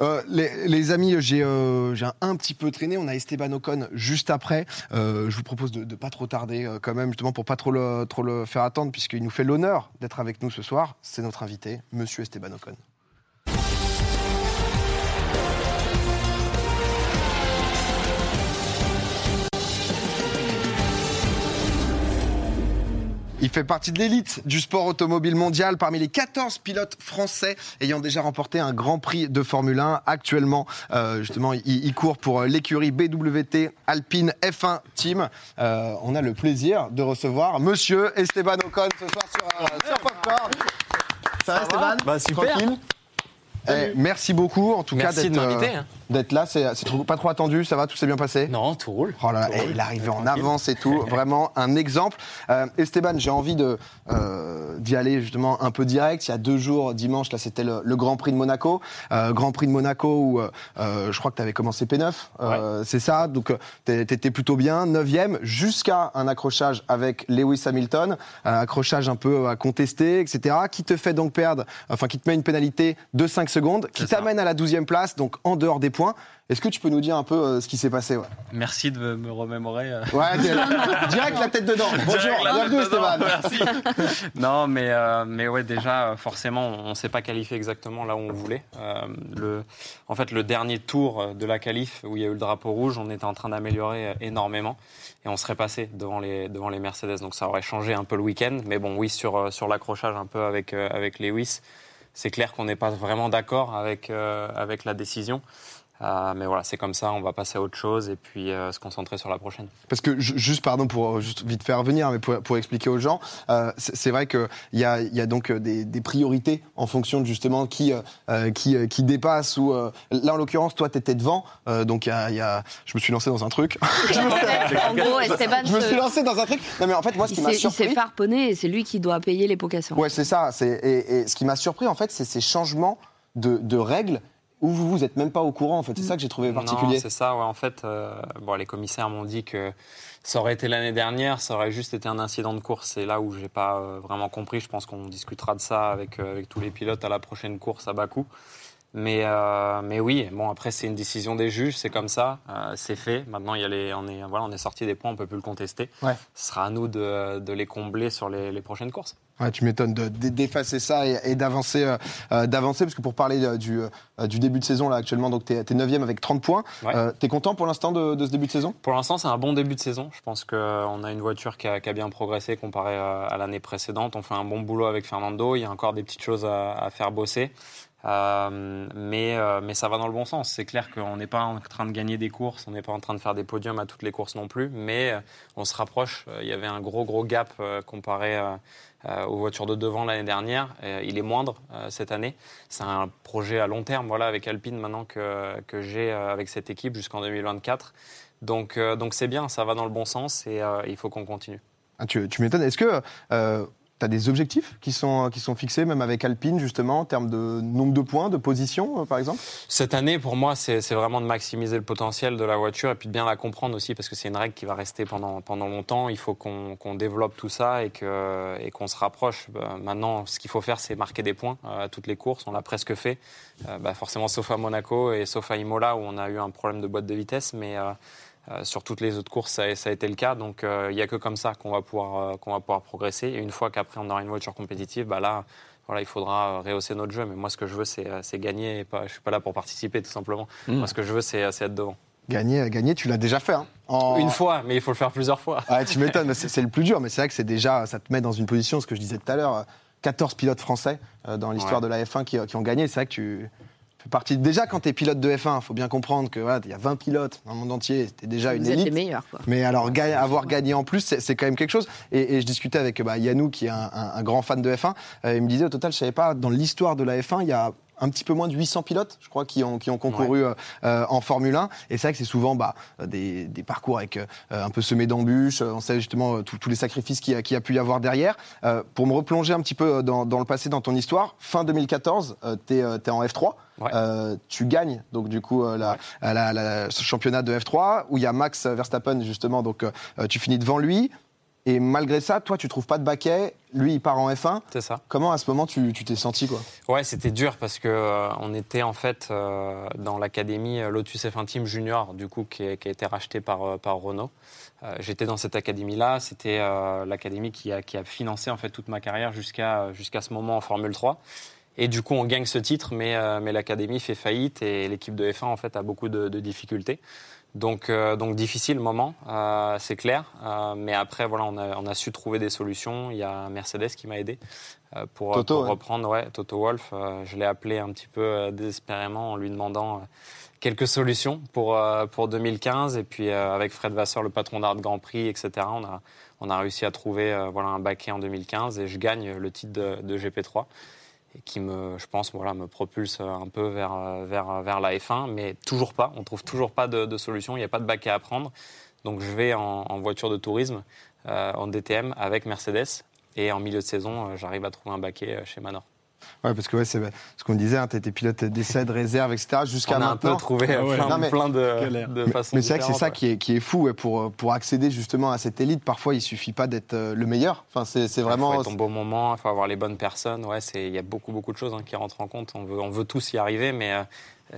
Euh, les, amis, j'ai euh, un petit peu traîné. On a Esteban Ocon juste après. Euh, je vous propose de ne pas trop tarder quand même, justement pour pas trop le, trop le faire attendre, puisqu'il nous fait l'honneur d'être avec nous ce soir. C'est notre invité, Monsieur Esteban Ocon. Il fait partie de l'élite du sport automobile mondial parmi les 14 pilotes français ayant déjà remporté un grand prix de Formule 1. Actuellement, euh, justement, il, il court pour l'écurie BWT Alpine F1 Team. Euh, on a le plaisir de recevoir Monsieur Esteban Ocon ce soir sur, euh, sur Popcorn. Ça va, Esteban? Bah, super. Tranquille? Eh, merci beaucoup, en tout Merci cas, d'être euh, hein. d'être là. C'est pas trop attendu, ça va, tout s'est bien passé? Non, tout roule. Oh là là, Tout roule. il est arrivé en avance et tout, vraiment un exemple. Euh, Esteban, j'ai envie de euh, d'y aller justement un peu direct. Il y a deux jours, dimanche, là c'était le, le Grand Prix de Monaco, Euh, Grand Prix de Monaco où je crois que tu avais commencé P9, euh, c'est ça. Donc t'es- t'étais plutôt bien, 9 jusqu'à un accrochage avec Lewis Hamilton, un accrochage un peu à contester, etc. Qui te fait donc perdre, enfin qui te met une pénalité de 5 secondes, qui t'amène à la 12e place, donc en dehors des points. Est-ce que tu peux nous dire un peu euh, ce qui s'est passé ouais? Merci de me remémorer. euh. Ouais, direct la tête dedans. Bonjour, bienvenue Stéphane. Merci. non, mais, euh, mais ouais, déjà, forcément, on ne s'est pas qualifié exactement là où on voulait. Euh, le, en fait, le dernier tour de la qualif, où il y a eu le drapeau rouge, on était en train d'améliorer énormément et on serait passé devant les, devant les Mercedes. Donc ça aurait changé un peu le week-end. Mais bon, oui, sur, sur l'accrochage un peu avec, euh, avec Lewis, c'est clair qu'on n'est pas vraiment d'accord avec, euh, avec la décision. Euh, mais voilà, c'est comme ça, on va passer à autre chose et puis euh, se concentrer sur la prochaine. Parce que ju- juste, pardon, pour euh, juste vite faire venir, mais pour, pour expliquer aux gens, euh, c'est vrai qu'il y a, il y a donc des, des priorités en fonction de justement qui qui, qui dépasse ou euh, là en l'occurrence toi t'étais devant, euh, donc il y a, y a- je me suis lancé dans un truc. en gros, Esteban, je me suis lancé dans un truc. Non mais en fait moi ce il qui m'a s'est- il s'est surpris. farponné et c'est lui qui doit payer les pots cassants. Ouais c'est ça. Et, et ce qui m'a surpris en fait c'est ces changements de, de règles où vous vous êtes même pas au courant en fait. C'est ça que j'ai trouvé particulier. C'est ça, ouais. En fait, euh, bon, les commissaires m'ont dit que ça aurait été l'année dernière, ça aurait juste été un incident de course. C'est là où j'ai pas euh, vraiment compris. Je pense qu'on discutera de ça avec, euh, avec tous les pilotes à la prochaine course à Bakou. Mais, mais oui, bon, après, c'est une décision des juges, c'est comme ça, c'est fait. Maintenant, il y a les, on, est, voilà, on est sorti des points, on peut plus le contester. Ouais. Ce sera à nous de, de les combler sur les, les prochaines courses. Ouais, tu m'étonnes de- de- d'effacer ça et, et d'avancer, euh, euh, d'avancer parce que pour parler euh, du, du début de saison là actuellement, donc t'es es 9 avec 30 points. Ouais. T'es content pour l'instant de, de ce début de saison? Pour l'instant, c'est un bon début de saison. Je pense qu'on a une voiture qui a, qui a bien progressé comparé à, à l'année précédente. On fait un bon boulot avec Fernando. Il y a encore des petites choses à, à faire bosser. Euh, mais, euh, mais ça va dans le bon sens. C'est clair qu'on n'est pas en train de gagner des courses, on n'est pas en train de faire des podiums à toutes les courses non plus, mais euh, on se rapproche. Il y avait un gros, gros gap comparé aux voitures de devant l'année dernière. Euh, il est moindre euh, cette année. C'est un projet à long terme voilà, avec Alpine maintenant que, que j'ai euh, avec cette équipe jusqu'en 2024. Donc euh, donc c'est bien, ça va dans le bon sens et euh, il faut qu'on continue. Ah, Tu, tu m'étonnes. Est-ce que euh, t'as des objectifs qui sont, qui sont fixés, même avec Alpine justement, en termes de nombre de points, de position euh, par exemple? Cette année, pour moi, c'est vraiment de maximiser le potentiel de la voiture et puis de bien la comprendre aussi parce que c'est une règle qui va rester pendant, pendant longtemps. Il faut qu'on qu'on développe tout ça et qu'on et qu'on se rapproche. Bah, maintenant, ce qu'il faut faire, c'est marquer des points euh, à toutes les courses. On l'a presque fait. Euh, bah, forcément, sauf à Monaco et sauf à Imola où on a eu un problème de boîte de vitesse. Mais sur toutes les autres courses, ça, a- ça a été le cas. Donc, euh, il n'y a que comme ça qu'on va, pouvoir, euh, qu'on va pouvoir progresser. Et une fois qu'après, on aura une voiture compétitive, bah là, voilà, il faudra rehausser notre jeu. Mais moi, ce que je veux, c'est c'est gagner. Et pas, je ne suis pas là pour participer, tout simplement. Mm. Moi, ce que je veux, c'est c'est être devant. Gagner, gagner, tu l'as déjà fait. Hein, En- Une fois, mais il faut le faire plusieurs fois. Ouais, tu m'étonnes, c'est c'est le plus dur, mais c'est vrai que c'est déjà, ça te met dans une position, ce que je disais tout à l'heure, euh, 14 pilotes français euh, dans l'histoire Ouais. de la F1 qui, qui ont gagné. C'est vrai que tu partie. Déjà, quand tu es pilote de F1, il faut bien comprendre que voilà, il y a 20 pilotes dans le monde entier, c'était déjà une êtes les élite. meilleurs, quoi. Mais alors, ga- avoir gagné en plus, c'est c'est quand même quelque chose. Et, et je discutais avec bah, Yannou, qui est un, un- un grand fan de F1. euh, il me disait, au total, je savais pas, dans l'histoire de la F1, il y a un petit peu moins de 800 pilotes, je crois, qui ont, qui ont concouru euh, euh, en Formule 1. Et c'est vrai que c'est souvent bah, des, des parcours avec euh, un peu semés d'embûches. Euh, On sait justement euh, tous les sacrifices qu'il y, a- qu'il y a pu y avoir derrière. Euh, pour me replonger un petit peu dans, dans le passé, dans ton histoire, fin 2014, tu es, en F3. Ouais. Euh, tu gagnes donc du coup euh, la, la- la- ce championnat de F3 où il y a Max Verstappen justement donc euh, tu finis devant lui Et malgré ça, toi, tu trouves pas de baquet. Lui, il part en F1. C'est ça. Comment à ce moment tu t'es senti quoi? Ouais, c'était dur parce que euh, on était en fait euh, dans l'académie Lotus F1 Team Junior, du coup, qui, a qui a été rachetée par, euh, par Renault. Euh, J'étais dans cette académie-là. C'était euh, l'académie qui a, qui a financé en fait toute ma carrière jusqu'à jusqu'à ce moment en Formule 3. Et du coup, on gagne ce titre, mais, euh, mais l'académie fait faillite et l'équipe de F1 en fait a beaucoup de, de difficultés. Donc, euh, donc difficile moment, euh, c'est clair. Euh, mais après, voilà, on a, on a su trouver des solutions. Il y a Mercedes qui m'a aidé euh, pour, Toto, pour ouais. reprendre. Ouais, Toto Wolf. Euh, je l'ai appelé un petit peu euh, désespérément en lui demandant quelques solutions pour, euh, pour 2015. Et puis euh, avec Fred Vasseur, le patron d'Art Grand Prix, etc., on a, on a réussi à trouver euh, voilà, un baquet en 2015 et je gagne le titre de, de GP3 qui me, je pense, voilà, me propulse un peu vers, vers, la F1, mais toujours pas. On trouve toujours pas de, solution. Il n'y a pas de baquet à prendre. Donc je vais en, en voiture de tourisme, euh, en DTM avec Mercedes. Et en milieu de saison, euh, j'arrive à trouver un baquet euh, chez Manor. Ouais, parce que ouais, c'est ce qu'on disait, tu étais pilote d'essai, de réserve, etc. Jusqu'à On a un peu maintenant. trouvé ouais. plein, Non, mais- plein de, Mais, façons mais c'est vrai que c'est ça ouais. qui est, qui est fou ouais, pour, pour accéder justement à cette élite. Parfois, il suffit pas d'être euh, le meilleur. Enfin, c'est c'est Il vraiment. faut être au bon moment, il faut avoir les bonnes personnes. Ouais, c'est- il y a beaucoup, beaucoup de choses hein, qui rentrent en compte. On veut, on veut tous y arriver, mais euh,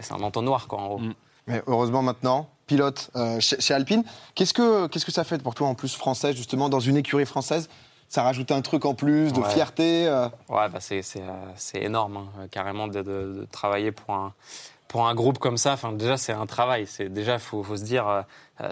c'est un entonnoir, quoi, en gros. Mm. Mais heureusement maintenant, pilote euh, chez, chez Alpine. Qu'est-ce que qu'est-ce que ça fait pour toi en plus français justement dans une écurie française Ça rajoute un truc en plus de Ouais. fierté. euh. Ouais, bah c'est, euh, c'est énorme, hein, euh, carrément, de, de- de travailler pour un, pour un groupe comme ça. Enfin, déjà, c'est un travail. C'est, déjà, il faut, faut se dire, euh,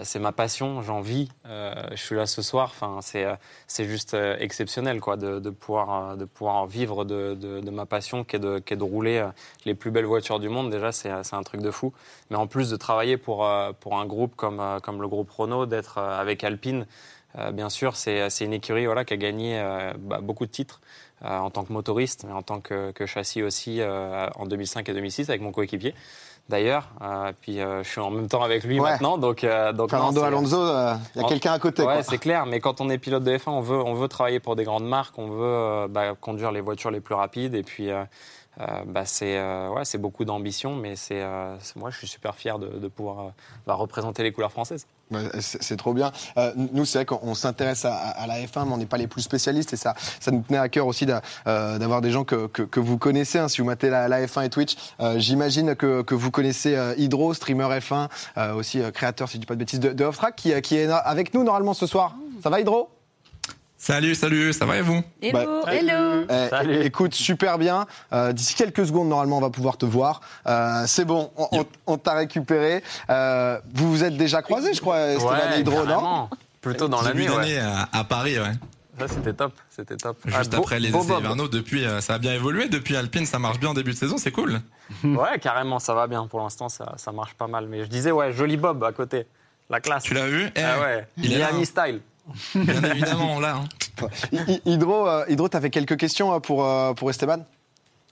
c'est ma passion, j'en vis. euh, je suis là ce soir. Enfin, c'est, c'est juste exceptionnel quoi, de, de, pouvoir, de pouvoir vivre de, ma passion qui est de, qui est de rouler les plus belles voitures du monde. Déjà, c'est, un truc de fou. Mais en plus de travailler pour, pour un groupe comme, comme le groupe Renault, d'être avec Alpine, bien sûr, c'est, c'est une écurie voilà, qui a gagné euh, bah, beaucoup de titres euh, en tant que motoriste, mais en tant que, que châssis aussi euh, en 2005 et 2006 avec mon coéquipier. D'ailleurs, euh, puis euh, je suis en même temps avec lui Ouais. maintenant, donc euh, donc Fernando Alonso, euh, il y a quelqu'un à côté. Ouais, c'est clair, mais quand on est pilote de F1, on veut, on veut travailler pour des grandes marques, on veut euh, bah, conduire les voitures les plus rapides, et puis euh, euh, bah, c'est euh, ouais, c'est beaucoup d'ambition, mais c'est euh, c'est- moi je suis super fier de, de pouvoir euh, bah, représenter les couleurs françaises. Ouais, c'est trop bien. Euh, nous, c'est vrai qu'on s'intéresse à, à la F1, mais on n'est pas les plus spécialistes et ça, ça nous tenait à cœur aussi d'a- euh, d'avoir des gens que, que, que vous connaissez. hein. si vous matez la, la F1 et Twitch, euh, j'imagine que, que vous connaissez euh, Hydro, streamer F1, euh, aussi euh, créateur, si je dis pas de bêtises, de, de Off-Track, qui, euh, qui est avec nous normalement ce soir. Ça va Hydro? Salut, salut, ça va et vous Hello, Bah, hello. Eh, Salut. Écoute, super bien. Euh, D'ici quelques secondes, normalement, on va pouvoir te voir. Euh, c'est bon, on, on- on t'a récupéré. Euh, vous vous êtes déjà croisés, je crois, Esteban et Hydro, non. Plutôt dans l'année, ouais. à, à Paris, ouais. Ça, c'était top. C'était top. Juste Ah, beau- après les beau essais Bob. hivernaux, depuis, euh, ça a bien évolué. Depuis Alpine, ça marche bien en début de saison, c'est cool. Ouais, carrément, ça va bien. Pour l'instant, ça, ça marche pas mal. Mais je disais, ouais, joli Bob à côté. La classe. Tu l'as vu? Eh, Ah ouais. il est là, Miami hein. style. Bien évidemment, là. hein. Hy- Hy- Hydro, euh, Hydro, t'avais quelques questions euh, pour, euh, pour Esteban?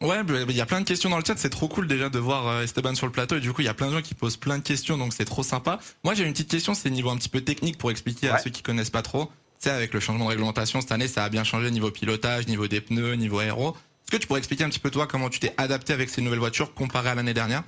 Ouais, bah, il y a plein de questions dans le chat. C'est trop cool déjà de voir Esteban sur le plateau. Et du coup, il y a plein de gens qui posent plein de questions, donc c'est trop sympa. Moi, j'ai une petite question, c'est niveau un petit peu technique pour expliquer à ceux qui connaissent pas trop. Tu sais, avec le changement de réglementation cette année, ça a bien changé niveau pilotage, niveau des pneus, niveau aéro. Est-ce que tu pourrais expliquer un petit peu toi comment tu t'es adapté avec ces nouvelles voitures comparé à l'année dernière?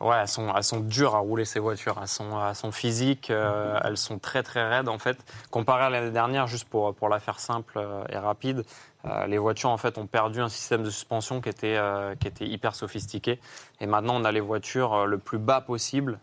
Ouais, elles sont, elles sont dures à rouler ces voitures. Elles sont, elles sont physiques, euh, elles sont très très raides en fait. Comparé à l'année dernière, juste pour, pour la faire simple euh, et rapide, euh, les voitures en fait ont perdu un système de suspension qui était, euh, qui était hyper sophistiqué. Et maintenant, on a les voitures le plus bas possible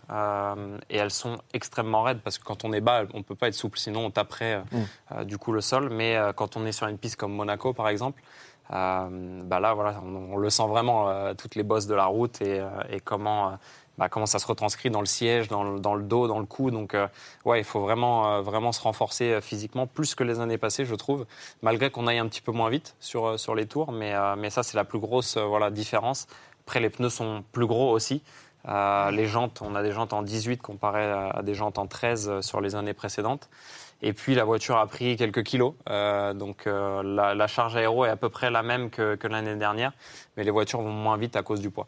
et elles sont extrêmement raides parce que quand on est bas, on peut pas être souple, sinon on taperait euh, Mm. euh, du coup le sol. Mais quand on est sur une piste comme Monaco par exemple, bah là, voilà, on, on le sent vraiment, euh, toutes les bosses de la route et, euh, et comment, euh, bah, comment ça se retranscrit dans le siège, dans le, dans le dos, dans le cou. Donc, euh, ouais, il faut vraiment, euh, vraiment se renforcer euh, physiquement, plus que les années passées, je trouve, malgré qu'on aille un petit peu moins vite sur, euh, sur les tours. Mais, euh, mais ça, c'est la plus grosse euh, voilà, différence. Après, les pneus sont plus gros aussi. Euh, les jantes, on a des jantes en 18 comparé à, à des jantes en 13 euh, sur les années précédentes. Et puis la voiture a pris quelques kilos, euh, donc euh, la, la charge aéro est à peu près la même que, que l'année dernière, mais les voitures vont moins vite à cause du poids.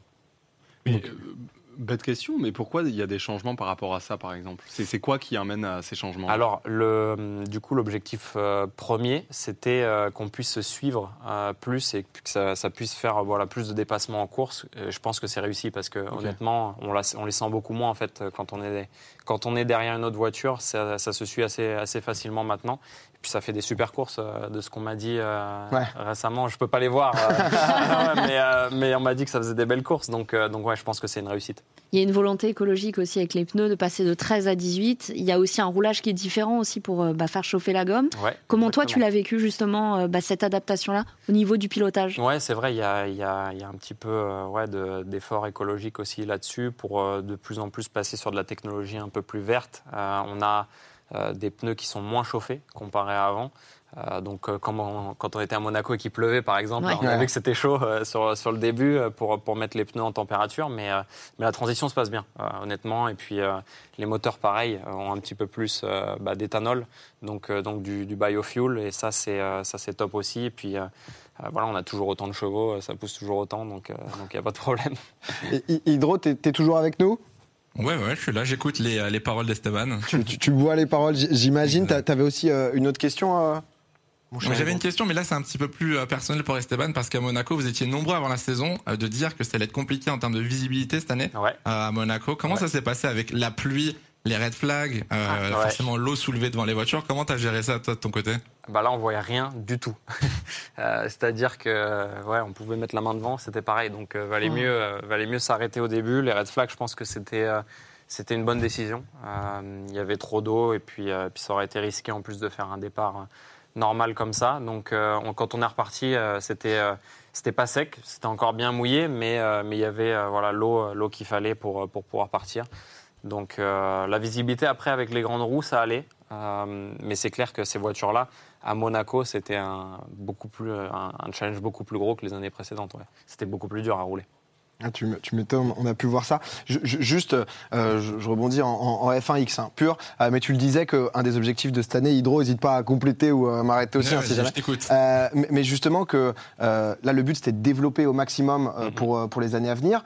Mais, euh, bête question, mais pourquoi il y a des changements par rapport à ça, par exemple? C'est quoi qui amène à ces changements? Alors, le, du coup, l'objectif euh, premier, c'était euh, qu'on puisse se suivre euh, plus et que ça, ça puisse faire euh, voilà, plus de dépassements en course. Euh, je pense que c'est réussi parce que, honnêtement, on, les sent beaucoup moins en fait euh, quand on est, quand on est derrière une autre voiture. Ça, ça se suit assez, assez facilement maintenant. Puis ça fait des super courses euh, de ce qu'on m'a dit euh, Ouais. récemment. Je peux pas les voir, euh, ouais, mais, euh, mais on m'a dit que ça faisait des belles courses. Donc, euh, donc ouais, je pense que c'est une réussite. Il y a une volonté écologique aussi avec les pneus de passer de 13 à 18. Il y a aussi un roulage qui est différent aussi pour euh, bah, faire chauffer la gomme. Ouais, Comment toi tu l'as vécu justement euh, bah, cette adaptation-là au niveau du pilotage? Ouais, c'est vrai, il y a, il y a- il y a un petit peu euh, ouais, de- d'efforts écologiques aussi là-dessus pour euh, de plus en plus passer sur de la technologie un peu plus verte. Euh, on a euh, des pneus qui sont moins chauffés comparé à avant. Euh, donc, euh, on- quand on était à Monaco et qu'il pleuvait, par exemple, Ouais. on a Ouais. vu que c'était chaud euh, sur, sur le début euh, pour, pour mettre les pneus en température, mais, euh, mais la transition se passe bien, euh, honnêtement. Et puis, euh, les moteurs, pareil, ont un petit peu plus euh, bah, d'éthanol, donc, euh, donc du, du biofuel, et ça, c'est euh, ça, c'est top aussi. Et puis, euh, euh, voilà, on a toujours autant de chevaux, ça pousse toujours autant, donc il n'y a pas de problème. Hydro, t'es t'es toujours avec nous? Ouais, ouais, je suis là, j'écoute les, euh, les paroles d'Esteban. tu, tu, tu bois les paroles, j'imagine. T'a- T'avais aussi euh, une autre question euh, J'avais une question, mais là c'est un petit peu plus euh, personnel pour Esteban parce qu'à Monaco, vous étiez nombreux avant la saison de dire que ça allait être compliqué en termes de visibilité cette année Ouais. à Monaco. Comment Ouais. ça s'est passé avec la pluie, les red flags, euh, Ah, ouais. forcément l'eau soulevée devant les voitures Comment t'as géré ça toi de ton côté? Bah là, on voyait rien du tout. Euh, C'est-à-dire que, euh, ouais, on pouvait mettre la main devant, c'était pareil. Donc, euh, valait mieux, euh, valait mieux s'arrêter au début. Les red flags, je pense que c'était, euh, c'était une bonne décision. Euh, Il y avait trop d'eau et puis, euh, puis ça aurait été risqué en plus de faire un départ normal comme ça. Donc, euh, on- quand on est reparti, euh, c'était, euh, c'était pas sec, c'était encore bien mouillé, mais, euh, mais il y avait, euh, voilà, l'eau, l'eau qu'il fallait pour, pour pouvoir partir. Donc euh, la visibilité après avec les grandes roues, ça allait. Euh, mais c'est clair que ces voitures-là, à Monaco, c'était un, beaucoup plus, un, un challenge beaucoup plus gros que les années précédentes. ouais. C'était beaucoup plus dur à rouler. Ah, tu m'étonnes, on a pu voir ça. Je- je- juste, euh, je, je rebondis en, en- en F1X hein, pur, euh, mais tu le disais qu'un des objectifs de cette année, Hydro, n'hésite pas à compléter ou à m'arrêter aussi, Ouais, hein, si vas-y, jamais. Je t'écoute. Euh, mais, mais justement que euh, là, le but c'était de développer au maximum euh, Mhm. pour, pour les années à venir.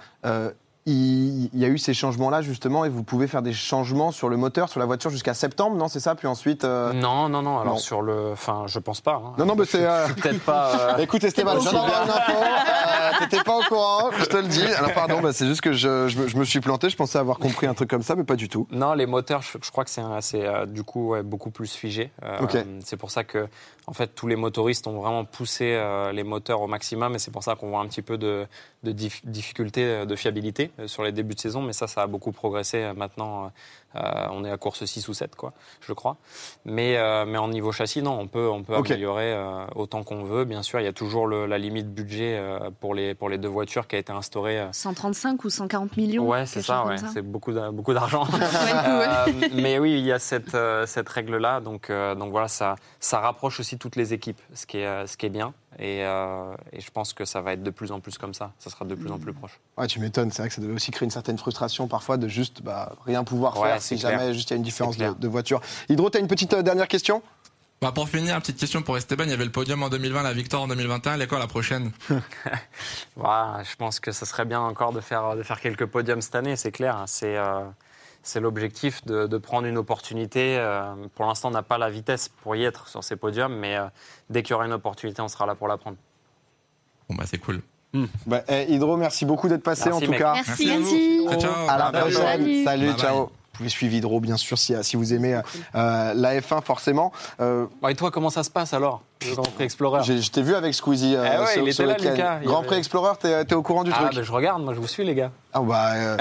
Il, il y a eu ces changements-là justement et vous pouvez faire des changements sur le moteur, sur la voiture jusqu'à septembre, non C'est ça Puis ensuite. euh, Non, non, non. Alors non. sur le, enfin, je pense pas. hein. Non, non, mais c'est, euh, peut-être pas. euh, Écoute Esteban, je viens d'avoir une info, euh, t'étais pas au courant, je te le dis. Alors pardon, bah, c'est juste que je, je me, je me suis planté, je pensais avoir compris un truc comme ça, mais pas du tout. Non, les moteurs, je, je crois que c'est euh, du coup ouais, beaucoup plus figé. Euh. C'est pour ça que, en fait, tous les motoristes ont vraiment poussé les moteurs au maximum, et c'est pour ça qu'on voit un petit peu de, de dif- difficulté de fiabilité sur les débuts de saison. Mais ça, ça a beaucoup progressé. Euh, Maintenant, euh, on est à course 6 ou 7, quoi, je crois. Mais, euh, mais en niveau châssis, non, on peut, on peut améliorer euh, autant qu'on veut. Bien sûr, il y a toujours le- la limite budget euh, pour, les, pour les deux voitures qui a été instaurée. euh, 135 ou 140 millions Ouais, c'est ça, ouais. c'est beaucoup d'a- beaucoup d'argent. Ouais, Euh, mais oui, il y a cette, euh, cette règle-là. Donc, euh, donc voilà, ça, ça rapproche aussi toutes les équipes, ce qui est, ce qui est bien. Et, euh, et je pense que ça va être de plus en plus comme ça. Ça sera de plus en plus proche. Ouais, tu m'étonnes, c'est vrai que ça devait aussi créer une certaine frustration parfois de juste bah, rien pouvoir Ouais, faire si clair. jamais juste il y a une différence de, voiture. Hydro, t'as une petite euh, dernière question? Bah, pour finir, petite question pour Esteban. Il y avait le podium en 2020, la victoire en 2021. Elle est quoi la prochaine? Voilà, je pense que ça serait bien encore de faire, de faire quelques podiums cette année, c'est clair. C'est euh, c'est l'objectif de, de prendre une opportunité. Euh, pour l'instant, on n'a pas la vitesse pour y être sur ces podiums, mais euh, dès qu'il y aura une opportunité, on sera là pour la prendre. Bon, bah, c'est cool. bah, eh, Hydro, merci beaucoup d'être passé Merci, en tout mec. cas. Merci, à vous. merci. Ciao, ciao. À la prochaine. Salut. Salut, Bye bye. Vous pouvez suivre Hydro, bien sûr, si, si vous aimez euh, la F1, forcément. Euh, et toi, comment ça se passe alors, le Grand Prix Explorer je t'ai vu avec Squeezie euh, Eh ouais, ce, il ce était là, week-end. Lucas. Il y Grand avait- Prix Explorer, t'es t'es au courant du Ah, truc ben, je regarde, moi je vous suis, les gars. Ah bah, euh,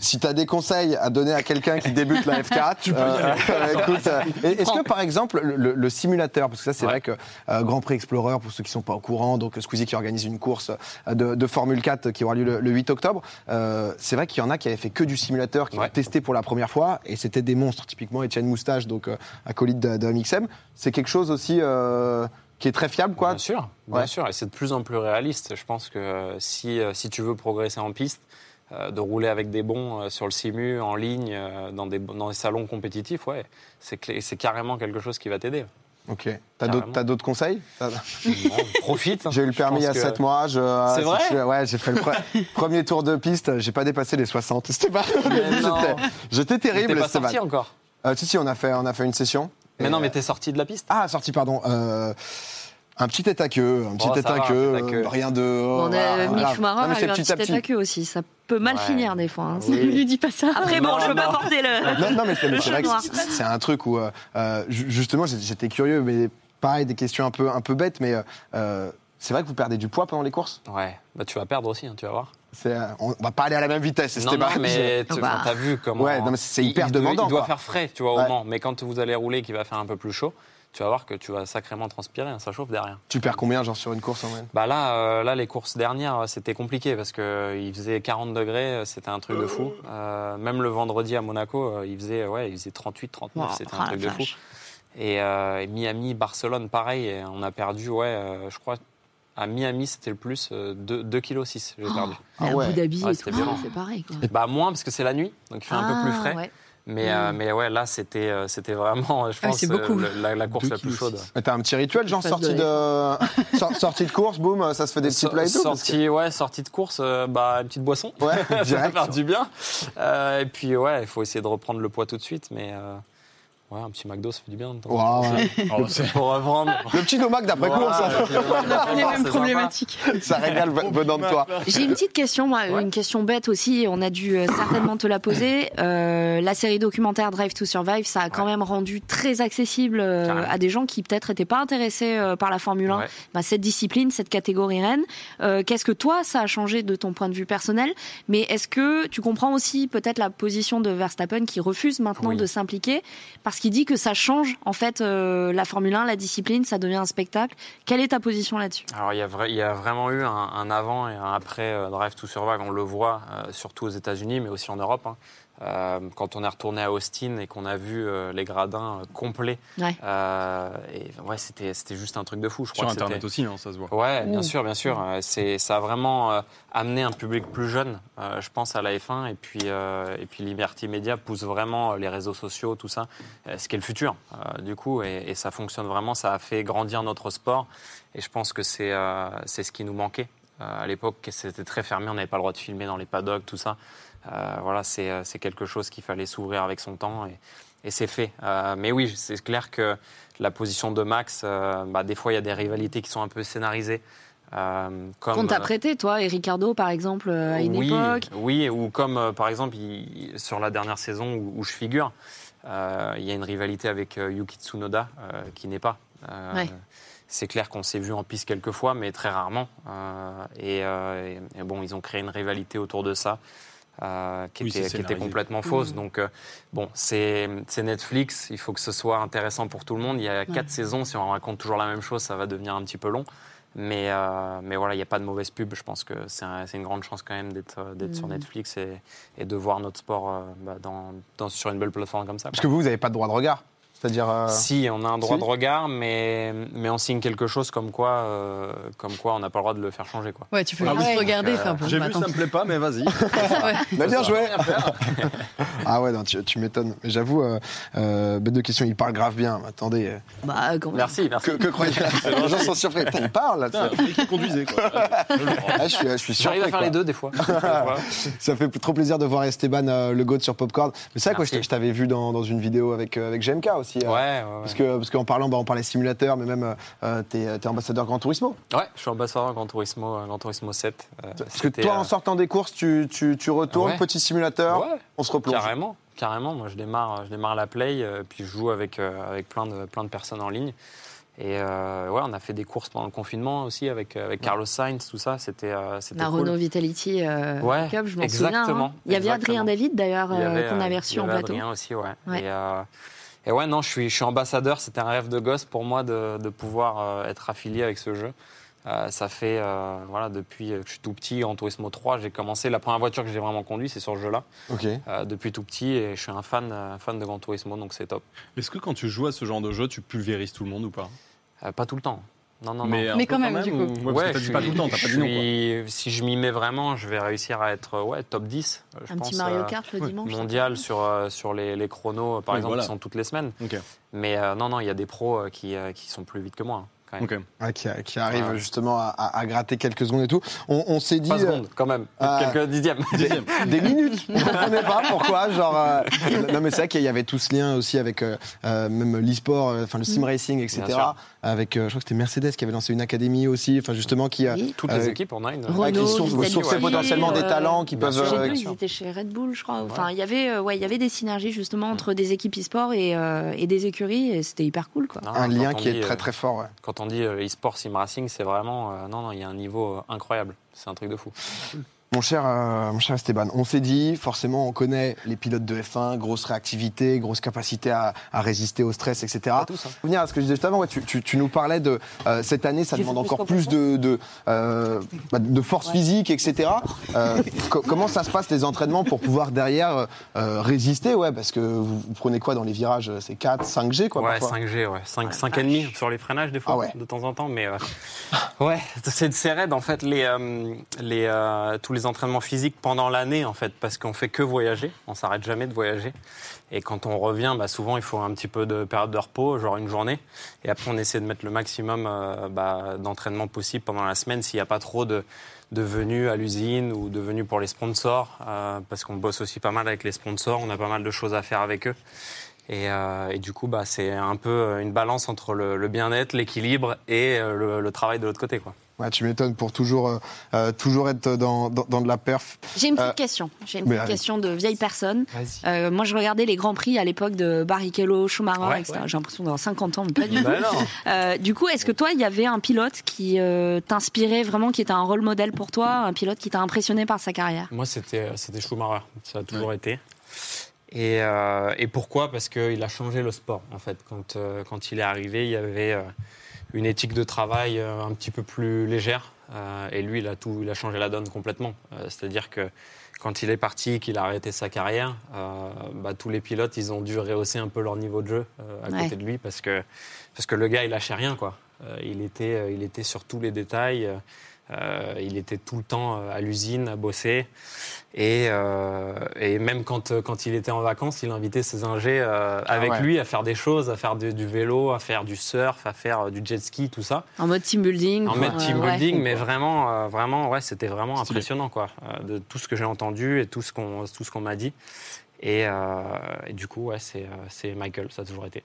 si tu as des conseils à donner à quelqu'un qui débute la F4, euh, écoute, euh, est-ce que par exemple le, le- simulateur, parce que ça c'est Ouais. vrai que euh, Grand Prix Explorer, pour ceux qui sont pas au courant, donc Squeezie qui organise une course euh, de, de Formule 4 qui aura lieu le, le 8 octobre, euh, c'est vrai qu'il y en a qui avaient fait que du simulateur, qui Ouais. ont testé pour la première fois, et c'était des monstres, typiquement Etienne Moustache, donc euh, acolyte de, de MXM. C'est quelque chose aussi euh, qui est très fiable, quoi. Bien sûr, bien Ouais. sûr, et c'est de plus en plus réaliste. Je pense que euh, si, euh, si tu veux progresser en piste, euh, de rouler avec des bons euh, sur le simu, en ligne, euh, dans, des, dans des salons compétitifs, ouais, c'est c'est carrément quelque chose qui va t'aider. Ok. T'as d'autres, t'as d'autres conseils? Profite. hein. J'ai eu le permis il y a pense que- 7 mois. Je, C'est vrai je- Ouais, j'ai fait le pre- premier tour de piste. J'ai pas dépassé les 60. C'était pas. j'étais- terrible, T'es pas sorti encore. Euh, si, si, on a fait, on a fait une session. Mais non, euh, mais t'es sorti de la piste. Ah, sorti, pardon. Euh, un petit tête à queue, un petit Oh, tête à queue, un tête à queue. euh, rien de. On voilà, a Mick voilà. Schumacher Non, mais a eu un petit tête à queue aussi. Ça peut mal Ouais. finir des fois. hein. Oui. Ne lui dis pas ça. Après, bon, Non, je veux pas non. porter le. Non, non, mais c'est vrai que c'est- un truc où, euh, euh, ju- justement, j'étais curieux, mais pareil, des questions un peu, un peu bêtes, mais euh, c'est vrai que vous perdez du poids pendant les courses? Ouais, bah, tu vas perdre aussi, hein, tu vas voir. C'est, euh, On va pas aller à la même vitesse, Non, non, mais tu Bah. as vu comment. Ouais, non, mais c'est il- hyper il doit- demandant, Il doit quoi. faire frais, tu vois, Ouais. au Mans. Mais quand vous allez rouler, qu'il va faire un peu plus chaud, tu vas voir que tu vas sacrément transpirer, hein, ça chauffe derrière. Tu perds combien, genre, sur une course en moyenne? Bah là, euh, là, les courses dernières, euh, c'était compliqué parce que euh, il faisait 40 degrés, c'était un truc de fou. Euh, même le vendredi à Monaco, il faisait, ouais, il faisait 38, 39, Oh, c'était oh un la truc de fou. Et, euh, et Miami, Barcelone, pareil, on a perdu, ouais, euh, je crois, à Miami, c'était le plus, euh, 2 kg 6, j'ai perdu. Ah à ouais. Abu Dhabi Ouais, c'était violent. c'est pareil. Quoi. Bah moins parce que c'est la nuit, donc il fait un peu plus Ah, frais. ouais. Mais, euh, Mm. mais ouais, là, c'était euh, c'était vraiment, je Ah, pense, euh, le- la, la course la plus chaude. Mais T'as un petit rituel, genre sortie de... sor- sortie de course, boum, ça se fait des petits So- plats et tout que- sortie, ouais, sortie de course, euh, bah, une petite boisson. Ouais, ça va direct. faire du bien. Euh, et puis, ouais, il faut essayer de reprendre le poids tout de suite, mais euh, ouais, un petit McDo, ça fait du bien. temps ouais. Oh, c'est- Pour reprendre. Le petit Nomac d'après course, ça, Les mêmes problématiques. ça régale venant de toi. J'ai une petite question, moi, Ouais. une question bête aussi. On a dû euh, certainement te la poser. Euh, la série documentaire Drive to Survive, ça a quand Ouais. même rendu très accessible euh, à des gens qui peut-être n'étaient pas intéressés euh, par la Formule 1, Ouais. bah, cette discipline, cette catégorie reine. Euh, Qu'est-ce que toi, ça a changé de ton point de vue personnel? Mais est-ce que tu comprends aussi peut-être la position de Verstappen qui refuse maintenant Oui. de s'impliquer? Parce qu'il dit que ça change en fait euh, la Formule 1, la discipline, ça devient un spectacle. Quelle est ta position là-dessus? Alors, il y, a vraiment eu un, un avant et un après euh, Drive to Survive. On le voit euh, surtout aux États-Unis, mais aussi en Europe. hein. Euh, quand on est retourné à Austin et qu'on a vu euh, les gradins euh, complets, Ouais. euh, c'était juste un truc de fou. Je Sur crois que Internet aussi, hein, ça se voit. Ouais, bien sûr, bien sûr. C'est, ça a vraiment euh, amené un public plus jeune, euh, je pense, à la F1. Et puis, euh, et puis Liberty Media pousse vraiment les réseaux sociaux, tout ça, euh, ce qui est le futur, euh, du coup. Et, et ça fonctionne vraiment, ça a fait grandir notre sport. Et je pense que c'est, euh, c'est ce qui nous manquait. Euh, à l'époque, c'était très fermé, on n'avait pas le droit de filmer dans les paddocks, tout ça. Euh, voilà, c'est, euh, c'est quelque chose qu'il fallait s'ouvrir avec son temps. Et, et c'est fait. Euh, mais oui, c'est clair que la position de Max, bah, des fois, il y a des rivalités qui sont un peu scénarisées. Euh, comme, Qu'on t'a prêté, toi, et Ricardo, par exemple, à une oui, époque Oui, ou comme par exemple il- sur la dernière saison où, où je figure, euh, il y a une rivalité avec Yuki Tsunoda euh, qui n'est pas. Ouais. C'est clair qu'on s'est vu en piste quelques fois, mais très rarement. Et, et- et bon, ils ont créé une rivalité autour de ça. Euh, qui, Oui, était, qui complètement fausse. Mm. Donc, euh, bon, c'est Netflix, il faut que ce soit intéressant pour tout le monde. Il y a quatre saisons, si on raconte toujours la même chose, ça va devenir un petit peu long. Mais, euh, mais voilà, il n'y a pas de mauvaise pub. Je pense que c'est un- c'est une grande chance quand même d'être sur Mhm. Netflix et, et de voir notre sport euh, bah, dans, dans- sur une belle plateforme comme ça. Parce que vous, vous n'avez pas de droit de regard. C'est-à-dire. euh, Si, on a un droit si. de regard, mais, mais on signe quelque chose comme quoi, euh, comme quoi on n'a pas le droit de le faire changer. Quoi. Ouais, tu peux Ah juste regarder, peu. J'ai vu, ça me plaît pas, mais vas-y. bien joué. ah ouais, non, tu, tu m'étonnes. Mais j'avoue, euh, euh, bête de question, il parle grave bien. Attendez, euh, Bah. Merci, merci. que, que croyez Les gens sont surpris. Il parle qui conduisait, quoi. Ah, je suis, je suis J'arrive à faire quoi. les deux des fois. Ça fait trop plaisir de voir Esteban euh, le goat sur Popcorn. Mais c'est vrai quoi, je t'avais vu dans, dans une vidéo avec, euh, avec GMK aussi. Euh, Ouais, ouais, ouais. Parce que parce qu'en parlant, bah, on parlait simulateur, mais même euh, euh, t'es es ambassadeur Gran Turismo. Ouais, je suis ambassadeur Gran Turismo, euh, Gran Turismo 7. euh, Parce que toi, euh, en sortant des courses, tu, tu, tu retournes, Ouais. petit simulateur, ouais, on se replonge. Carrément, carrément. Moi, je démarre, je démarre la play, euh, puis je joue avec, euh, avec plein, de, plein de personnes en ligne. Et euh, ouais, on a fait des courses pendant le confinement aussi avec, avec Carlos Sainz, tout ça. C'était euh, c'était La cool. Renault Vitality euh, Ouais, Cup, je m'en souviens. hein. Il y avait. Adrien David d'ailleurs euh, qu'on avait il reçu y en avait plateau. Adrien aussi, ouais. Ouais. Et, euh, et ouais, non, je suis, je suis ambassadeur. C'était un rêve de gosse pour moi de, de pouvoir euh, être affilié avec ce jeu. Euh, ça fait, euh, voilà, depuis que je suis tout petit, en Turismo 3, j'ai commencé. La première voiture que j'ai vraiment conduite, c'est sur ce jeu-là, Ok. euh, depuis tout petit. Et je suis un fan, euh, fan de Gran Turismo, donc c'est top. Est-ce que quand tu joues à ce genre de jeu, tu pulvérises tout le monde ou pas? Euh, pas tout le temps. Non, non, non. Mais, un Mais quand même, du coup. ou- Ouais, parce que t'as dit je pas tout le temps, t'as pas dit non, quoi. suis- Si je m'y mets vraiment, je vais réussir à être ouais, top 10. euh, je Un pense, petit Mario euh, Kart le ouais, dimanche. mondial sur, euh, sur les, les chronos, par Oui, exemple, voilà. qui sont toutes les semaines. Mais euh, non, non, il y a des pros euh, qui, euh, qui sont plus vite que moi, hein, quand même. Ok. Ouais, qui, qui arrive justement à, à- à gratter quelques secondes et tout. On, on s'est dit Pas euh, secondes, quand même. Ah. Quelques dixièmes. des minutes. On comprenait pas pourquoi. Genre, euh, non mais c'est vrai qu'il y avait tout ce lien aussi avec euh, euh, même l'e-sport, euh, enfin le sim racing, etc. Avec, euh, je crois que c'était Mercedes qui avait lancé une académie aussi, enfin justement qui a. Oui. Toutes les Euh, équipes, on a une. Renault, Ouais, qui ouais. potentiellement des euh, talents qui peuvent. sûr. Chez euh, eux, bien ils étaient chez Red Bull, je crois. Enfin, il y avait, euh, ouais, il y avait des synergies justement entre des équipes e-sport et, euh, et des écuries, et c'était hyper cool, quoi. Non, un lien qui est très euh, très fort. ouais. Quand on dit euh, e-sport sim racing, c'est vraiment. euh, non, non, il y a un niveau euh, incroyable. C'est un truc de fou. Mon cher, euh, mon cher Esteban, on s'est dit, forcément, on connaît les pilotes de F1, grosse réactivité, grosse capacité à, à résister au stress, etc. Pas tous, hein. Pour revenir à ce que je disais juste avant, ouais, tu, tu- tu nous parlais de euh, cette année, ça demande encore plus de, de, euh, bah, de force physique, etc. Euh, co- comment ça se passe les entraînements pour pouvoir derrière euh, résister? Ouais, parce que vous, vous prenez quoi dans les virages C'est 4, 5G quoi ouais, parfois 5G, ouais. 5, 5 et demi sur les freinages des fois, Ah ouais. de temps en temps. Mais euh, ouais, c'est c'est raide en fait les, euh, les, euh, tous les entraînements physiques pendant l'année en fait, parce qu'on fait que voyager, on s'arrête jamais de voyager. Et quand on revient, bah, souvent il faut un petit peu de période de repos, genre une journée. Et après on essaie de mettre le maximum euh, bah, d'entraînement possible pendant la semaine s'il n'y a pas trop de de venues à l'usine ou de venues pour les sponsors, euh, parce qu'on bosse aussi pas mal avec les sponsors, on a pas mal de choses à faire avec eux. Et, euh, du coup, bah, c'est un peu une balance entre le, le bien-être, l'équilibre et euh, le, le travail de l'autre côté. Quoi. Ouais, tu m'étonnes pour toujours, euh, euh, toujours être dans, dans, dans de la perf. J'ai une petite Euh, question. J'ai une petite allez. question de vieille personne. Euh, moi, je regardais les grands prix à l'époque de Barrichello, Schumacher, Ouais, etc. ouais. J'ai l'impression d'avoir 50 ans, mais pas du tout. Bah non. Euh, du coup, est-ce que toi, il y avait un pilote qui euh, t'inspirait vraiment, qui était un rôle modèle pour toi, un pilote qui t'a impressionné par sa carrière? Moi, c'était c'était Schumacher. Ça a toujours été. Et, euh, et pourquoi? Parce qu'il a changé le sport, en fait. Quand, euh, quand il est arrivé, il y avait euh, une éthique de travail euh, un petit peu plus légère. Euh, et lui, il a, tout, il a changé la donne complètement. Euh, C'est-à-dire que quand il est parti, qu'il a arrêté sa carrière, euh, bah, tous les pilotes, ils ont dû rehausser un peu leur niveau de jeu euh, à Ouais. côté de lui parce que, parce que le gars, il lâchait rien. Quoi. Euh, il, était, il était sur tous les détails. Euh, il était tout le temps euh, à l'usine, à bosser. Et, euh, et même quand, quand il était en vacances, il invitait ses ingés euh, avec ouais. lui à faire des choses, à faire du vélo, à faire du surf, à faire du jet ski, tout ça. En mode team building En mode team Euh, ouais. building, mais vraiment, euh, vraiment, ouais, c'était vraiment impressionnant, quoi, euh, de tout ce que j'ai entendu et tout ce qu'on, tout ce qu'on m'a dit. Et, euh, et du coup, ouais, c'est, c'est Michael, ça a toujours été.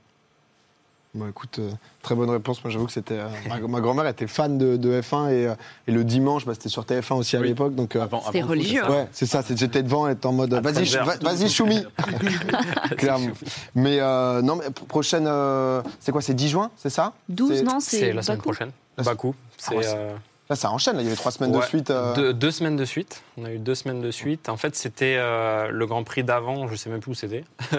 Bon, écoute, euh, très bonne réponse. Moi, j'avoue que c'était. euh, ma, ma grand-mère était fan de, de F1 et, euh, et le dimanche, bah, c'était sur TF1 aussi à Oui. l'époque. Donc, euh, Avant- C'était religieux. c'est ça ouais, c'est ça. J'étais devant, être en mode. Vas-y, 13 heures, va- vas-y, Choumi. Clairement. Mais euh, non, mais pro- prochaine. euh, c'est quoi C'est 10 juin, c'est ça? 12, C'est- non C'est la semaine prochaine. Bakou. C'est, euh, Là, ça enchaîne. Là, il y avait trois semaines de suite. euh, Deux, deux semaines de suite. On a eu deux semaines de suite. En fait, c'était euh, le Grand Prix d'avant. Je sais même plus où c'était.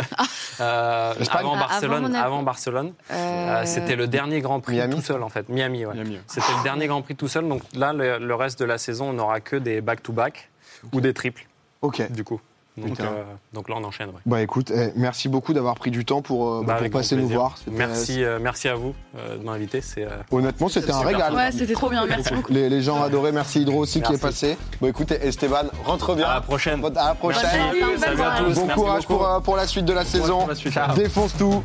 Euh, Espagne avant Ah, avant Barcelone. Avant Barcelone. Euh, Euh, c'était le dernier Grand Prix Miami tout seul en fait. Miami, ouais. Miami. C'était le dernier Grand Prix tout seul. Donc là, le, le reste de la saison, on n'aura que des back-to-back ou des triples, Ok. du coup. Donc, euh, donc là, on enchaîne. Ouais. Bah écoute, eh, merci beaucoup d'avoir pris du temps pour, euh, Bah, pour passer nous voir. Merci, euh, merci à vous euh, de m'inviter. C'est euh, Honnêtement, c'était un régal. Ouais, c'était trop bien, merci beaucoup. Les, les gens adoraient. Merci Hydro aussi qui est passé. Bon, écoutez, Esteban, rentre bien. à la prochaine. À la prochaine. Merci. Salut, Salut à tous. Bon Merci courage beaucoup. pour, euh, pour la suite de la saison. pour la suite. Défonce tout.